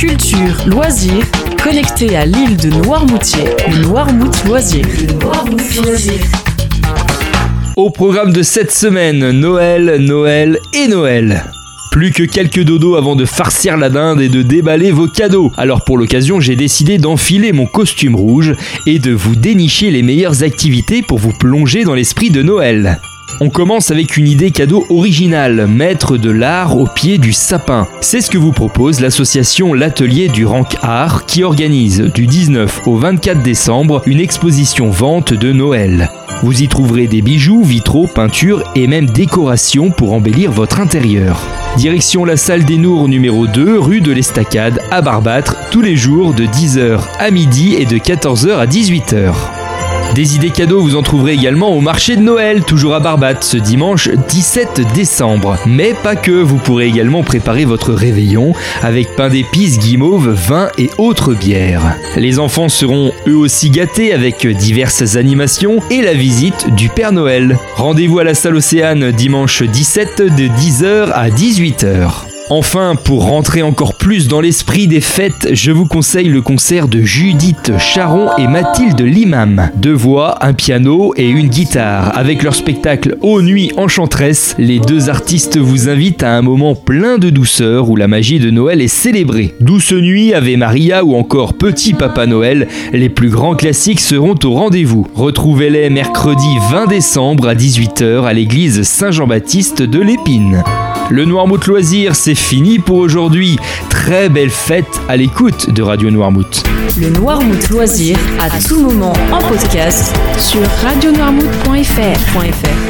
culture, loisirs, connecté à l'île de Noirmoutier, Noirmout Loisir. Au programme de cette semaine, Noël, Noël et Noël. Plus que quelques dodos avant de farcir la dinde et de déballer vos cadeaux. Alors pour l'occasion, j'ai décidé d'enfiler mon costume rouge et de vous dénicher les meilleures activités pour vous plonger dans l'esprit de Noël. On commence avec une idée cadeau originale, mettre de l'art au pied du sapin. C'est ce que vous propose l'association L'Atelier du Rank Art qui organise du 19 au 24 décembre une exposition vente de Noël. Vous y trouverez des bijoux, vitraux, peintures et même décorations pour embellir votre intérieur. Direction la salle des Nours numéro 2, rue de l'Estacade à Barbâtre, tous les jours de 10h à midi et de 14h à 18h. Des idées cadeaux, vous en trouverez également au marché de Noël, toujours à Barbate, ce dimanche 17 décembre. Mais pas que, vous pourrez également préparer votre réveillon avec pain d'épices, guimauve, vin et autres bières. Les enfants seront eux aussi gâtés avec diverses animations et la visite du Père Noël. Rendez-vous à la salle Océane dimanche 17 de 10h à 18h. Enfin, pour rentrer encore plus dans l'esprit des fêtes, je vous conseille le concert de Judith Charon et Mathilde Limam. Deux voix, un piano et une guitare. Avec leur spectacle Aux Nuits Enchanteresse, les deux artistes vous invitent à un moment plein de douceur où la magie de Noël est célébrée. Douce Nuit, Ave Maria ou encore Petit Papa Noël, les plus grands classiques seront au rendez-vous. Retrouvez-les mercredi 20 décembre à 18h à l'église Saint-Jean-Baptiste de l'Épine. Le Noirmouth Loisir, c'est fini pour aujourd'hui. Très belle fête à l'écoute de Radio Noirmouth. Le Noirmout Loisir, à tout moment en podcast sur radionoirmout.fr.